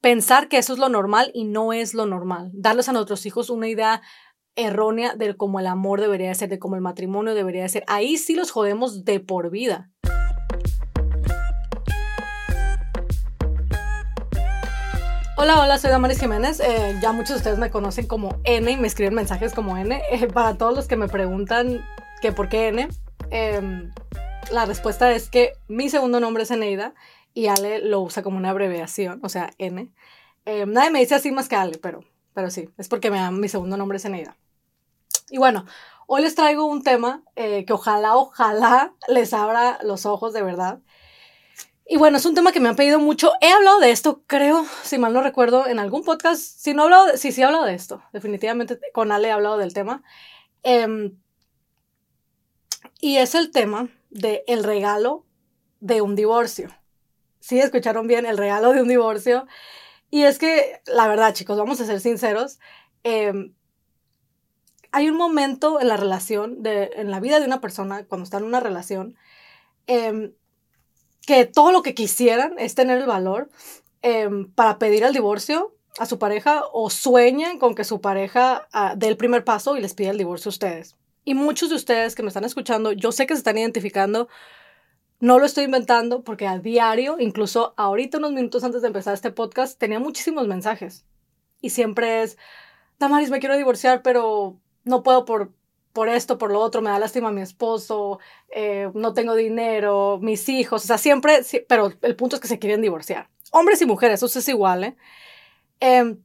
pensar que eso es lo normal y no es lo normal. Darles a nuestros hijos una idea errónea de cómo el amor debería ser, de cómo el matrimonio debería ser. Ahí sí los jodemos de por vida. Hola, hola, soy Damaris Jiménez. Eh, ya muchos de ustedes me conocen como N y me escriben mensajes como N. Eh, para todos los que me preguntan que por qué N, em, la respuesta es que mi segundo nombre es Eneida y Ale lo usa como una abreviación, o sea, N. Em, nadie me dice así más que Ale, pero, pero sí, es porque me, mi segundo nombre es Eneida. Y bueno, hoy les traigo un tema eh, que ojalá, ojalá les abra los ojos de verdad. Y bueno, es un tema que me han pedido mucho. He hablado de esto, creo, si mal no recuerdo, en algún podcast. Si no he hablado, sí, sí he hablado de esto. Definitivamente con Ale he hablado del tema. Em, y es el tema de el regalo de un divorcio. Sí, escucharon bien, el regalo de un divorcio. Y es que, la verdad, chicos, vamos a ser sinceros. Em, hay un momento en la relación, de, en la vida de una persona, cuando está en una relación, eh, que todo lo que quisieran es tener el valor em, para pedir el divorcio a su pareja o sueñen con que su pareja uh, dé el primer paso y les pida el divorcio a ustedes. Y muchos de ustedes que me están escuchando, yo sé que se están identificando, no lo estoy inventando porque a diario, incluso ahorita unos minutos antes de empezar este podcast, tenía muchísimos mensajes. Y siempre es, Damaris, me quiero divorciar, pero no puedo por por esto, por lo otro, me da lástima mi esposo, eh, no tengo dinero, mis hijos, o sea, siempre, pero el punto es que se quieren divorciar. Hombres y mujeres, eso es igual, ¿eh? Em,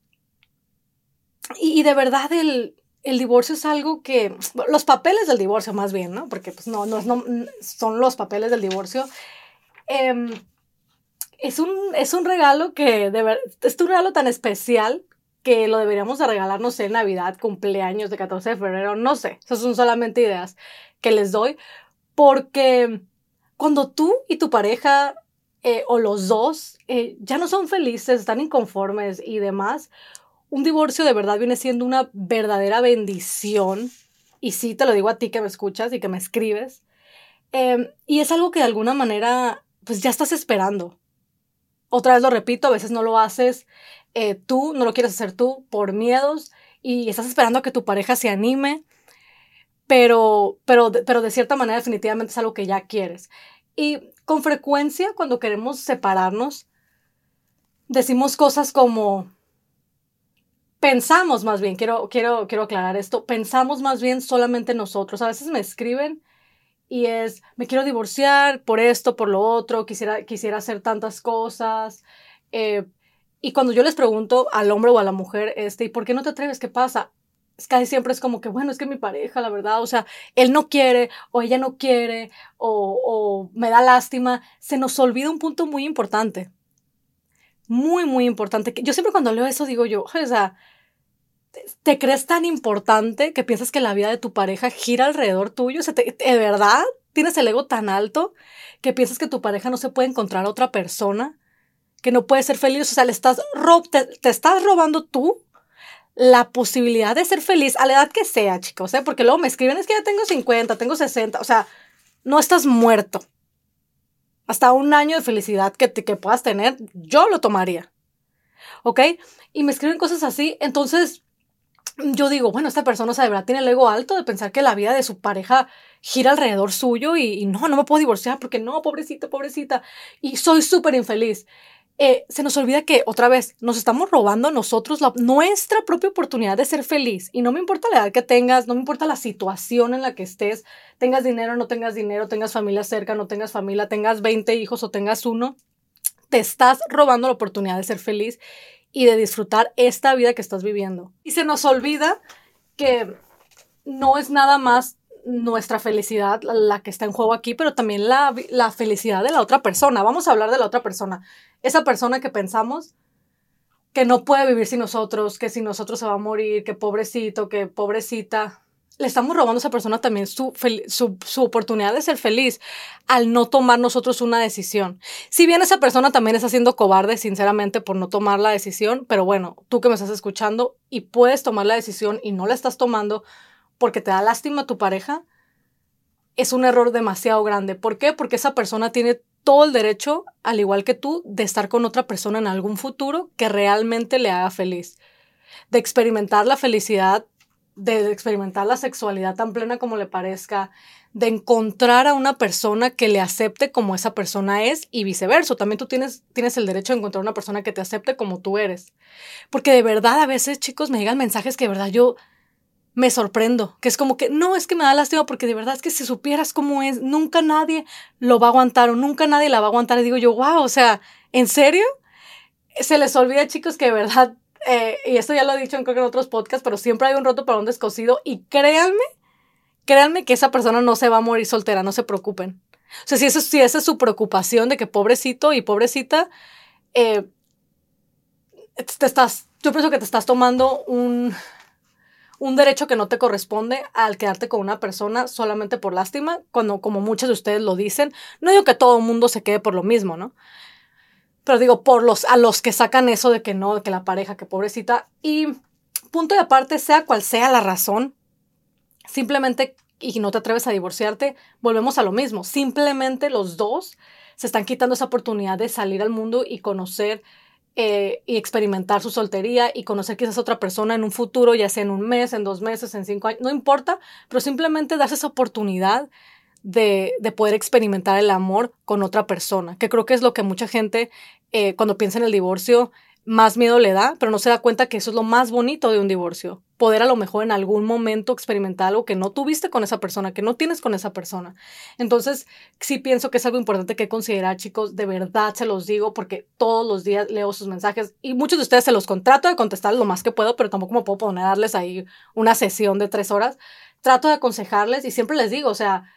y, de verdad el, el, divorcio es algo que, los papeles del divorcio más bien, ¿no? Porque pues no, no, no son los papeles del divorcio. Em, es, un, es un regalo que, de verdad, es un regalo tan especial que lo deberíamos de regalarnos en Navidad, cumpleaños de 14 de febrero, no sé, esas son solamente ideas que les doy, porque cuando tú y tu pareja eh, o los dos eh, ya no son felices, están inconformes y demás, un divorcio de verdad viene siendo una verdadera bendición, y sí te lo digo a ti que me escuchas y que me escribes, em, y es algo que de alguna manera pues ya estás esperando. Otra vez lo repito, a veces no lo haces eh, tú, no lo quieres hacer tú por miedos y estás esperando a que tu pareja se anime, pero, pero, pero de cierta manera definitivamente es algo que ya quieres. Y con frecuencia cuando queremos separarnos, decimos cosas como, pensamos más bien, quiero, quiero, quiero aclarar esto, pensamos más bien solamente nosotros. A veces me escriben y es, me quiero divorciar por esto, por lo otro, quisiera, quisiera hacer tantas cosas. Eh, y cuando yo les pregunto al hombre o a la mujer, este, ¿y por qué no te atreves? ¿Qué pasa? Es casi siempre es como que, bueno, es que mi pareja, la verdad, o sea, él no quiere o ella no quiere o, o me da lástima. Se nos olvida un punto muy importante. Muy, muy importante. Yo siempre cuando leo eso digo yo, o sea, ¿te crees tan importante que piensas que la vida de tu pareja gira alrededor tuyo? O sea, ¿de verdad tienes el ego tan alto que piensas que tu pareja no se puede encontrar a otra persona? que no puedes ser feliz, o sea, le estás te, estás robando tú la posibilidad de ser feliz a la edad que sea, chicos, ¿eh? porque luego me escriben, es que ya tengo 50, tengo 60, o sea, no estás muerto. Hasta un año de felicidad que, que puedas tener, yo lo tomaría. ¿Ok? Y me escriben cosas así, entonces yo digo, bueno, esta persona, o sea, de verdad tiene el ego alto de pensar que la vida de su pareja gira alrededor suyo y, no, no me puedo divorciar porque no, pobrecita, pobrecita, y soy súper infeliz. Eh, se nos olvida que otra vez nos estamos robando nosotros la, nuestra propia oportunidad de ser feliz. Y no me importa la edad que tengas, no me importa la situación en la que estés, tengas dinero, no tengas dinero, tengas familia cerca, no tengas familia, tengas 20 hijos o tengas uno, te estás robando la oportunidad de ser feliz y de disfrutar esta vida que estás viviendo. Y se nos olvida que no es nada más nuestra felicidad la que está en juego aquí, pero también la, la, felicidad de la otra persona. Vamos a hablar de la otra persona. Esa persona que pensamos que no puede vivir sin nosotros, que sin nosotros se va a morir, que pobrecito, que pobrecita. Le estamos robando a esa persona también su, su, oportunidad de ser feliz al no tomar nosotros una decisión. Si bien esa persona también está siendo cobarde, sinceramente, por no tomar la decisión, pero bueno, tú que me estás escuchando y puedes tomar la decisión y no la estás tomando, porque te da lástima tu pareja, es un error demasiado grande. ¿Por qué? Porque esa persona tiene todo el derecho, al igual que tú, de estar con otra persona en algún futuro que realmente le haga feliz, de experimentar la felicidad, de experimentar la sexualidad tan plena como le parezca, de encontrar a una persona que le acepte como esa persona es y viceversa. También tú tienes, tienes el derecho de encontrar una persona que te acepte como tú eres. Porque de verdad a veces, chicos, me llegan mensajes que de verdad yo me sorprendo, que es como que no, es que me da lástima porque de verdad es que si supieras cómo es, nunca nadie lo va a aguantar o nunca nadie la va a aguantar. Y digo yo, wow, o sea, ¿en serio? Se les olvida, chicos, que de verdad, eh, y esto ya lo he dicho en, otros podcasts, pero siempre hay un roto para un descosido y créanme créanme que esa persona no se va a morir soltera, no se preocupen. O sea, si, eso, si esa es su preocupación de que pobrecito y pobrecita, eh, te estás, yo pienso que te estás tomando un, un derecho que no te corresponde al quedarte con una persona solamente por lástima, cuando como muchos de ustedes lo dicen. No digo que todo el mundo se quede por lo mismo, ¿no? Pero digo, por los, a los que sacan eso de que no, de que la pareja, que pobrecita. Y punto de aparte, sea cual sea la razón, simplemente y no te atreves a divorciarte, volvemos a lo mismo. Simplemente los dos se están quitando esa oportunidad de salir al mundo y conocer eh, y experimentar su soltería y conocer quizás otra persona en un futuro, ya sea en un mes, en dos meses, en cinco años, no importa, pero simplemente darse esa oportunidad de, de poder experimentar el amor con otra persona, que creo que es lo que mucha gente eh, cuando piensa en el divorcio más miedo le da, pero no se da cuenta que eso es lo más bonito de un divorcio. Poder a lo mejor en algún momento experimentar algo que no tuviste con esa persona, que no tienes con esa persona. Entonces, sí pienso que es algo importante que considerar, chicos. De verdad se los digo porque todos los días leo sus mensajes y muchos de ustedes se los contrato de contestar lo más que puedo, pero tampoco me puedo poner a darles ahí una sesión de tres horas. Trato de aconsejarles y siempre les digo, o sea,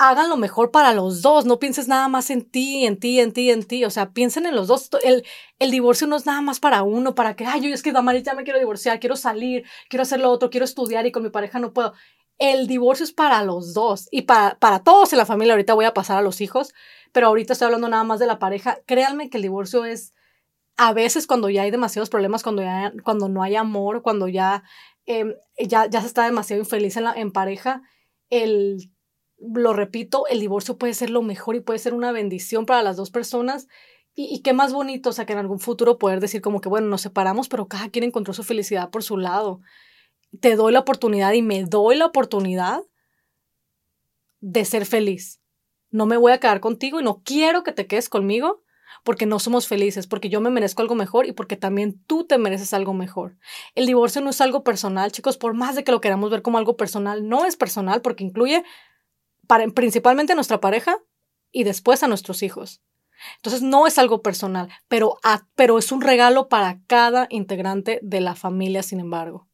hagan lo mejor para los dos, no pienses nada más en ti, en ti, en ti, en ti, o sea, piensen en los dos. El, el divorcio no es nada más para uno, para que, ay, yo es que Damaris ya me quiero divorciar, quiero salir, quiero hacer lo otro, quiero estudiar y con mi pareja no puedo. El divorcio es para los dos y para, para todos en la familia. Ahorita voy a pasar a los hijos, pero ahorita estoy hablando nada más de la pareja. Créanme que el divorcio es a veces cuando ya hay demasiados problemas, cuando, ya, cuando no hay amor, cuando ya, em, ya, ya se está demasiado infeliz en, la, en pareja, el lo repito, el divorcio puede ser lo mejor y puede ser una bendición para las dos personas. Y, qué más bonito, o sea, que en algún futuro poder decir como que, bueno, nos separamos, pero cada quien encontró su felicidad por su lado. Te doy la oportunidad y me doy la oportunidad de ser feliz. No me voy a quedar contigo y no quiero que te quedes conmigo porque no somos felices, porque yo me merezco algo mejor y porque también tú te mereces algo mejor. El divorcio no es algo personal, chicos, por más de que lo queramos ver como algo personal, no es personal porque incluye principalmente a nuestra pareja y después a nuestros hijos. Entonces no es algo personal, pero, pero es un regalo para cada integrante de la familia, sin embargo.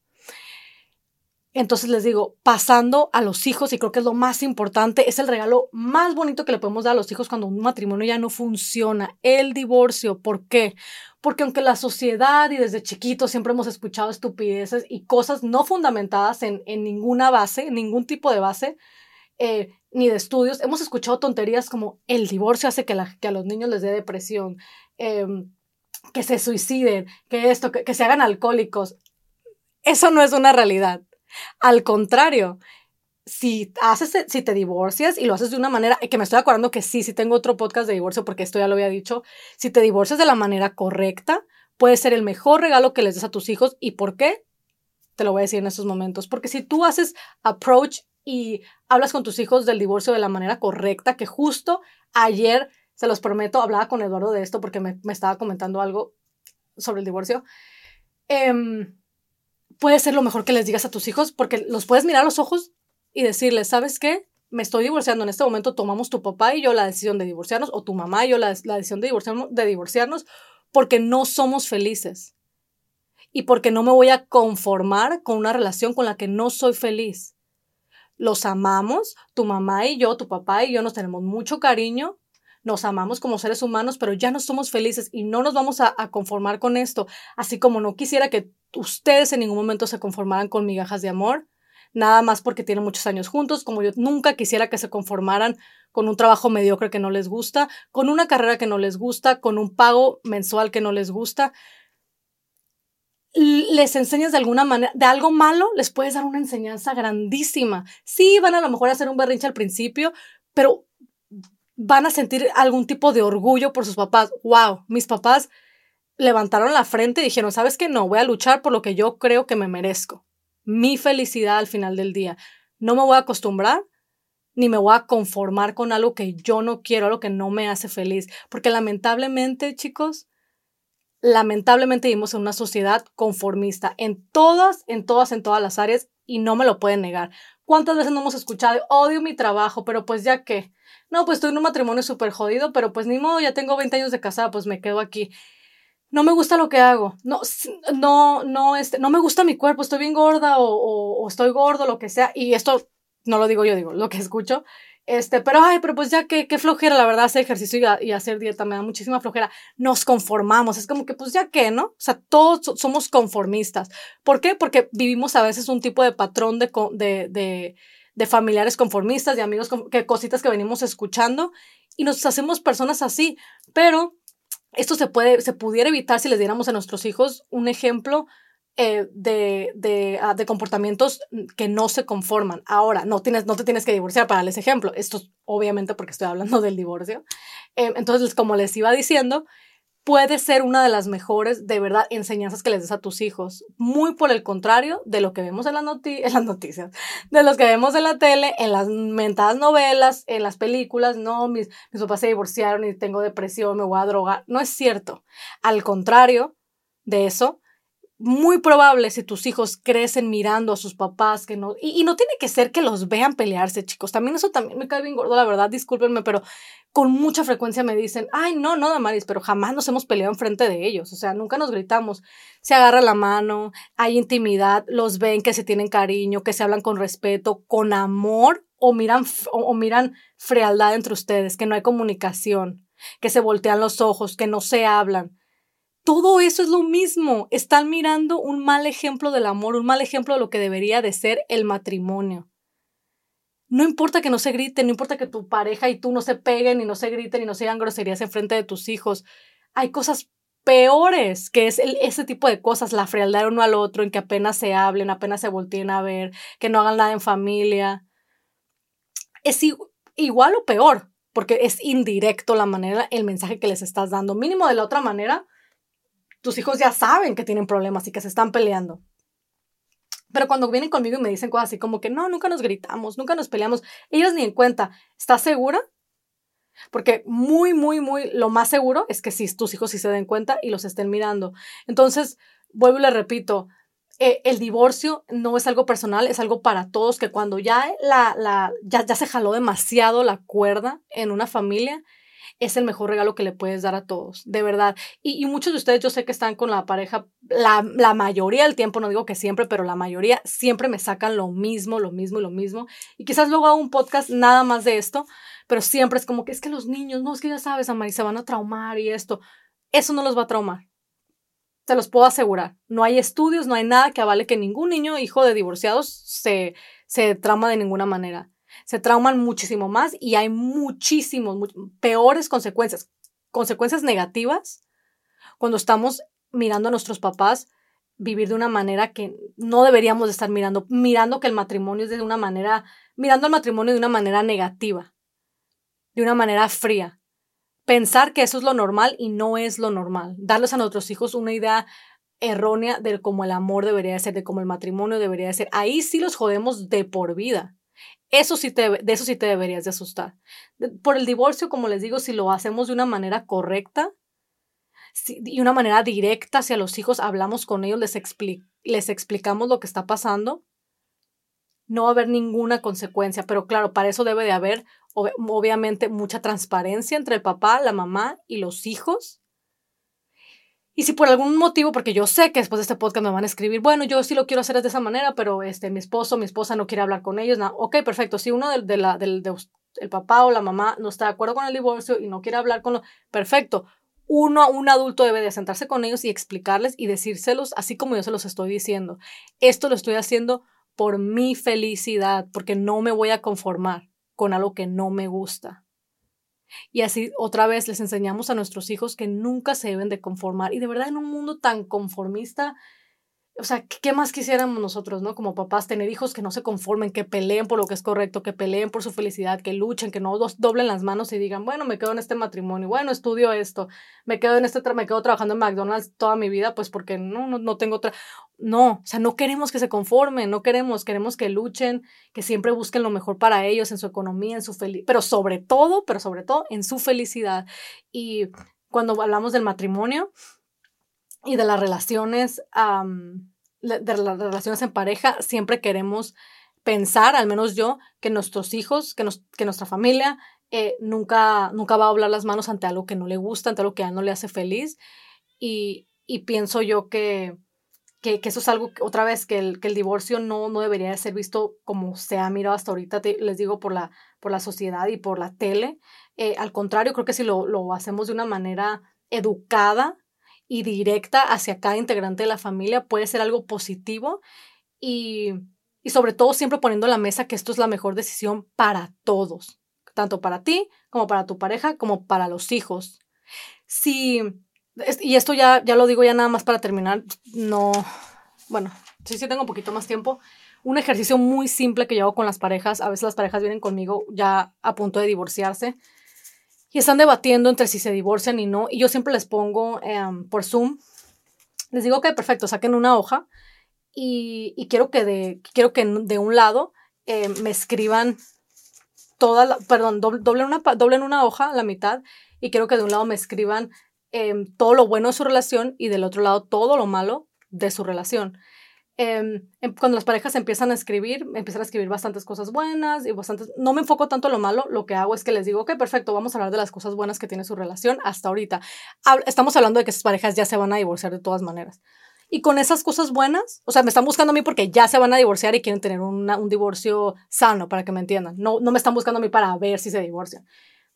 Entonces les digo, pasando a los hijos, y creo que es lo más importante, es el regalo más bonito que le podemos dar a los hijos cuando un matrimonio ya no funciona, el divorcio. ¿Por qué? Porque aunque la sociedad y desde chiquitos siempre hemos escuchado estupideces y cosas no fundamentadas en, en ninguna base, en ningún tipo de base, eh, ni de estudios, hemos escuchado tonterías como el divorcio hace que, a los niños les dé depresión, em, que se suiciden, que esto, que, se hagan alcohólicos. Eso no es una realidad. Al contrario, si haces, si te divorcias y lo haces de una manera, que me estoy acordando que sí, sí tengo otro podcast de divorcio porque esto ya lo había dicho, si te divorcias de la manera correcta, puede ser el mejor regalo que les des a tus hijos. ¿Y por qué? Te lo voy a decir en estos momentos. Porque si tú haces approach y hablas con tus hijos del divorcio de la manera correcta, que justo ayer, se los prometo, hablaba con Eduardo de esto porque me, estaba comentando algo sobre el divorcio. Em, puede ser lo mejor que les digas a tus hijos porque los puedes mirar a los ojos y decirles, ¿sabes qué? Me estoy divorciando en este momento, tomamos tu papá y yo la decisión de divorciarnos, o tu mamá y yo la, decisión de divorciarnos porque no somos felices y porque no me voy a conformar con una relación con la que no soy feliz los amamos, tu mamá y yo, tu papá y yo nos tenemos mucho cariño, nos amamos como seres humanos, pero ya no somos felices y no nos vamos a, conformar con esto, así como no quisiera que ustedes en ningún momento se conformaran con migajas de amor, nada más porque tienen muchos años juntos, como yo nunca quisiera que se conformaran con un trabajo mediocre que no les gusta, con una carrera que no les gusta, con un pago mensual que no les gusta les enseñas de alguna manera, de algo malo, les puedes dar una enseñanza grandísima. Sí, van a lo mejor a hacer un berrinche al principio, pero van a sentir algún tipo de orgullo por sus papás. ¡Wow! Mis papás levantaron la frente y dijeron, ¿sabes qué? No, voy a luchar por lo que yo creo que me merezco. Mi felicidad al final del día. No me voy a acostumbrar ni me voy a conformar con algo que yo no quiero, algo que no me hace feliz. Porque lamentablemente, chicos, lamentablemente vivimos en una sociedad conformista en todas, en todas, en todas las áreas y no me lo pueden negar. ¿Cuántas veces no hemos escuchado, odio mi trabajo, pero pues ya qué? No, pues estoy en un matrimonio súper jodido, pero pues ni modo, ya tengo 20 años de casada, pues me quedo aquí. No me gusta lo que hago. No, no, no, este, no me gusta mi cuerpo, estoy bien gorda o estoy gordo, lo que sea. Y esto no lo digo yo, digo lo que escucho. Este, pero ay, pero pues ya que qué flojera, la verdad, hacer ejercicio y, hacer dieta me da muchísima flojera. Nos conformamos, es como que pues ya que, ¿no? O sea, todos somos conformistas. ¿Por qué? Porque vivimos a veces un tipo de patrón de, de, de, familiares conformistas, de amigos, que cositas que venimos escuchando y nos hacemos personas así. Pero esto se puede, se pudiera evitar si les diéramos a nuestros hijos un ejemplo eh, de, de, ah, de, comportamientos que no se conforman. Ahora, no, tienes, no te tienes que divorciar para darles ejemplo. Esto es obviamente porque estoy hablando del divorcio. Eh, entonces, como les iba diciendo, puede ser una de las mejores, de verdad, enseñanzas que les des a tus hijos. Muy por el contrario de lo que vemos en, las en las noticias, de los que vemos en la tele, en las mentadas novelas, en las películas. No, mis, mis papás se divorciaron y tengo depresión, me voy a drogar. No es cierto. Al contrario de eso, muy probable si tus hijos crecen mirando a sus papás que no y, no tiene que ser que los vean pelearse chicos también eso también me cae bien gordo la verdad discúlpenme pero con mucha frecuencia me dicen ay no no Damaris pero jamás nos hemos peleado enfrente de ellos o sea nunca nos gritamos se agarra la mano hay intimidad los ven que se tienen cariño que se hablan con respeto con amor o miran o miran frialdad entre ustedes que no hay comunicación que se voltean los ojos que no se hablan todo eso es lo mismo. Están mirando un mal ejemplo del amor, un mal ejemplo de lo que debería de ser el matrimonio. No importa que no se griten, no importa que tu pareja y tú no se peguen y no se griten y no se hagan groserías en frente de tus hijos. Hay cosas peores que es ese tipo de cosas, la frialdad uno al otro, en que apenas se hablen, apenas se volteen a ver, que no hagan nada en familia. Es igual o peor, porque es indirecto la manera, el mensaje que les estás dando. Mínimo de la otra manera, tus hijos ya saben que tienen problemas y que se están peleando. Pero cuando vienen conmigo y me dicen cosas así como que no, nunca nos gritamos, nunca nos peleamos, ellos ni en cuenta. ¿Estás segura? Porque muy, muy, muy, lo más seguro es que si tus hijos sí se den cuenta y los estén mirando. Entonces, vuelvo y le repito, eh, el divorcio no es algo personal, es algo para todos, que cuando ya, la, la, ya, ya se jaló demasiado la cuerda en una familia, es el mejor regalo que le puedes dar a todos, de verdad. Y, muchos de ustedes yo sé que están con la pareja, la, la, mayoría del tiempo, no digo que siempre, pero la mayoría siempre me sacan lo mismo, lo mismo y lo mismo. Y quizás luego hago un podcast nada más de esto, pero siempre es como que es que los niños, no, es que ya sabes, Amari, se van a traumar y esto. Eso no los va a traumar. Te los puedo asegurar. No hay estudios, no hay nada que avale que ningún niño hijo de divorciados se, se trauma de ninguna manera se trauman muchísimo más y hay muchísimos, peores consecuencias, consecuencias negativas cuando estamos mirando a nuestros papás vivir de una manera que no deberíamos de estar mirando, mirando que el matrimonio es de una manera, mirando al matrimonio de una manera negativa, de una manera fría. Pensar que eso es lo normal y no es lo normal. Darles a nuestros hijos una idea errónea de cómo el amor debería ser, de cómo el matrimonio debería ser. Ahí sí los jodemos de por vida. Eso sí te, de eso sí te deberías de asustar. Por el divorcio, como les digo, si lo hacemos de una manera correcta y una manera directa hacia los hijos, hablamos con ellos, les, les explicamos lo que está pasando, no va a haber ninguna consecuencia. Pero claro, para eso debe de haber, obviamente, mucha transparencia entre el papá, la mamá y los hijos y si por algún motivo, porque yo sé que después de este podcast me van a escribir, bueno, yo sí lo quiero hacer de esa manera, pero este, mi esposo, mi esposa no quiere hablar con ellos, no, ok, perfecto. Si uno de, la, del el papá o la mamá no está de acuerdo con el divorcio y no quiere hablar con los, perfecto. Uno, un adulto debe de sentarse con ellos y explicarles y decírselos así como yo se los estoy diciendo. Esto lo estoy haciendo por mi felicidad, porque no me voy a conformar con algo que no me gusta. Y así otra vez les enseñamos a nuestros hijos que nunca se deben de conformar. Y de verdad en un mundo tan conformista, o sea, ¿qué más quisiéramos nosotros, ¿no? Como papás, tener hijos que no se conformen, que peleen por lo que es correcto, que peleen por su felicidad, que luchen, que no doblen las manos y digan, bueno, me quedo en este matrimonio, bueno, estudio esto, me quedo en este, me quedo trabajando en McDonald's toda mi vida, pues porque no, no, no tengo otra. No, o sea, no queremos que se conformen, no queremos, queremos que luchen, que siempre busquen lo mejor para ellos, en su economía, en su felicidad, pero sobre todo, pero sobre todo en su felicidad. Y cuando hablamos del matrimonio, y de las relaciones, de las relaciones en pareja, siempre queremos pensar, al menos yo, que nuestros hijos, que, nos, que nuestra familia eh, nunca, nunca va a doblar las manos ante algo que no le gusta, ante algo que ya no le hace feliz. Y, pienso yo que, que, eso es algo, otra vez, que el, que el divorcio no, no debería de ser visto como se ha mirado hasta ahorita, les digo, por la, por la sociedad y por la tele. Eh, al contrario, creo que si lo, lo hacemos de una manera educada, y directa hacia cada integrante de la familia puede ser algo positivo y, y sobre todo siempre poniendo en la mesa que esto es la mejor decisión para todos, tanto para ti como para tu pareja como para los hijos. Si, y esto ya, ya lo digo ya nada más para terminar, no, bueno, sí, sí tengo un poquito más tiempo. Un ejercicio muy simple que yo hago con las parejas, a veces las parejas vienen conmigo ya a punto de divorciarse y están debatiendo entre si se divorcian y no. Y yo siempre les pongo em, por Zoom, les digo que perfecto, saquen una hoja y, quiero que de, quiero que de un lado em, me escriban toda la, perdón, doblen una, una hoja la mitad y quiero que de un lado me escriban em, todo lo bueno de su relación y del otro lado todo lo malo de su relación. Em, em, cuando las parejas empiezan a escribir, empiezan a escribir bastantes cosas buenas y bastantes... No me enfoco tanto en lo malo, lo que hago es que les digo, ok, perfecto, vamos a hablar de las cosas buenas que tiene su relación hasta ahorita. Estamos hablando de que esas parejas ya se van a divorciar de todas maneras. Y con esas cosas buenas, o sea, me están buscando a mí porque ya se van a divorciar y quieren tener un divorcio sano, para que me entiendan. No, no me están buscando a mí para ver si se divorcian.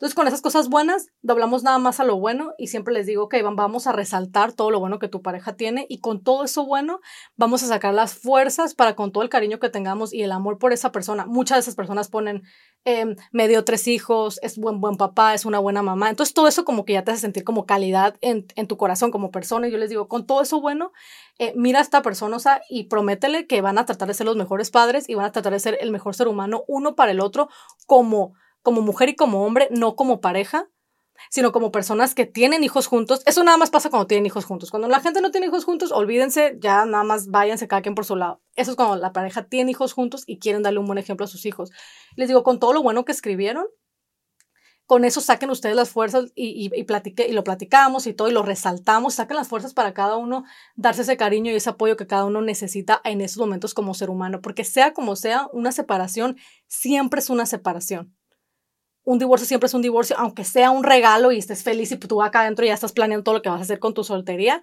Entonces, con esas cosas buenas, doblamos nada más a lo bueno y siempre les digo que vamos a resaltar todo lo bueno que tu pareja tiene y con todo eso bueno, vamos a sacar las fuerzas para con todo el cariño que tengamos y el amor por esa persona. Muchas de esas personas ponen, eh, me dio tres hijos, es buen, buen papá, es una buena mamá. Entonces, todo eso como que ya te hace sentir como calidad en, en tu corazón como persona. Y yo les digo, con todo eso bueno, eh, mira a esta persona y prométele que van a tratar de ser los mejores padres y van a tratar de ser el mejor ser humano uno para el otro como como mujer y como hombre, no como pareja, sino como personas que tienen hijos juntos. Eso nada más pasa cuando tienen hijos juntos. Cuando la gente no tiene hijos juntos, olvídense, ya nada más váyanse cada quien por su lado. Eso es cuando la pareja tiene hijos juntos y quieren darle un buen ejemplo a sus hijos. Les digo, con todo lo bueno que escribieron, con eso saquen ustedes las fuerzas y, y, y lo platicamos y todo y lo resaltamos, saquen las fuerzas para cada uno darse ese cariño y ese apoyo que cada uno necesita en esos momentos como ser humano, porque sea como sea, una separación siempre es una separación un divorcio siempre es un divorcio, aunque sea un regalo y estés feliz y tú acá adentro ya estás planeando todo lo que vas a hacer con tu soltería,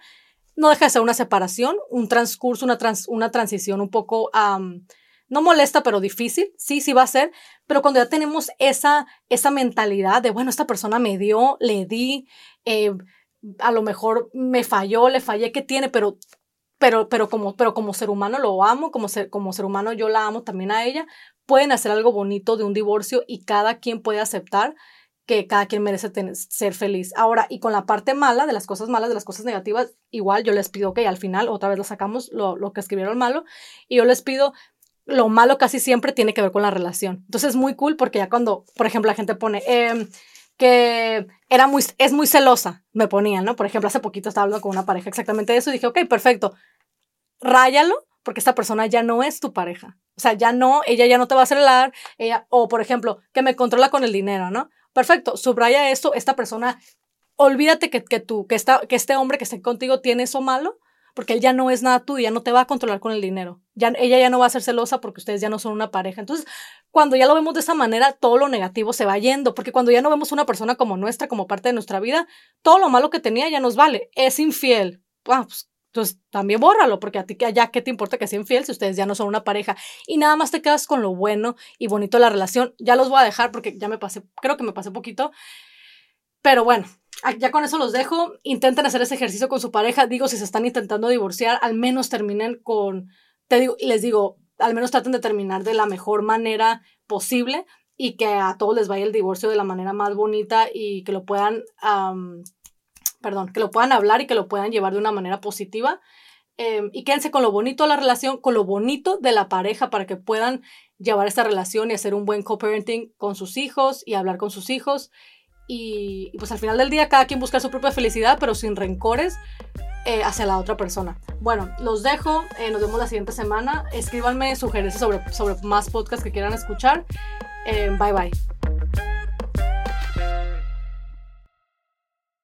no deja de ser una separación, un transcurso, una, una transición un poco, no molesta, pero difícil, sí, sí va a ser, pero cuando ya tenemos esa, esa mentalidad de, bueno, esta persona me dio, le di, eh, a lo mejor me falló, le fallé, ¿qué tiene? Pero pero, pero, como, pero como ser humano lo amo, como ser, como ser humano yo la amo también a ella, pueden hacer algo bonito de un divorcio y cada quien puede aceptar que cada quien merece ser feliz. Ahora, y con la parte mala, de las cosas malas, de las cosas negativas, igual yo les pido que al final otra vez lo sacamos, lo, lo que escribieron malo, y yo les pido, lo malo casi siempre tiene que ver con la relación. Entonces es muy cool porque ya cuando, por ejemplo, la gente pone em, que era muy, es muy celosa, me ponían, ¿no? Por ejemplo, hace poquito estaba hablando con una pareja exactamente de eso y dije, ok, perfecto, ráyalo porque esta persona ya no es tu pareja. O sea, ya no, ella ya no te va a celar, ella, o por ejemplo, que me controla con el dinero, ¿no? Perfecto, subraya esto, esta persona, olvídate que, que tú, que, esta, que este hombre que está contigo tiene eso malo, porque él ya no es nada tuyo, ya no te va a controlar con el dinero. Ya, ella ya no va a ser celosa porque ustedes ya no son una pareja. Entonces, cuando ya lo vemos de esa manera, todo lo negativo se va yendo, porque cuando ya no vemos una persona como nuestra, como parte de nuestra vida, todo lo malo que tenía ya nos vale. Es infiel. Ah, pues entonces, también bórralo, porque a ti ya qué te importa que sea infiel si ustedes ya no son una pareja. Y nada más te quedas con lo bueno y bonito de la relación. Ya los voy a dejar porque ya me pasé, creo que me pasé poquito. Pero bueno, ya con eso los dejo. Intenten hacer ese ejercicio con su pareja. Digo, si se están intentando divorciar, al menos terminen con, te digo, les digo, al menos traten de terminar de la mejor manera posible y que a todos les vaya el divorcio de la manera más bonita y que lo puedan perdón, que lo puedan hablar y que lo puedan llevar de una manera positiva. Em, y quédense con lo bonito de la relación, con lo bonito de la pareja para que puedan llevar esta relación y hacer un buen co-parenting con sus hijos y hablar con sus hijos. Y, pues al final del día cada quien busca su propia felicidad, pero sin rencores eh, hacia la otra persona. Bueno, los dejo, eh, nos vemos la siguiente semana. Escríbanme sugerencias sobre, sobre más podcasts que quieran escuchar. Eh, bye bye.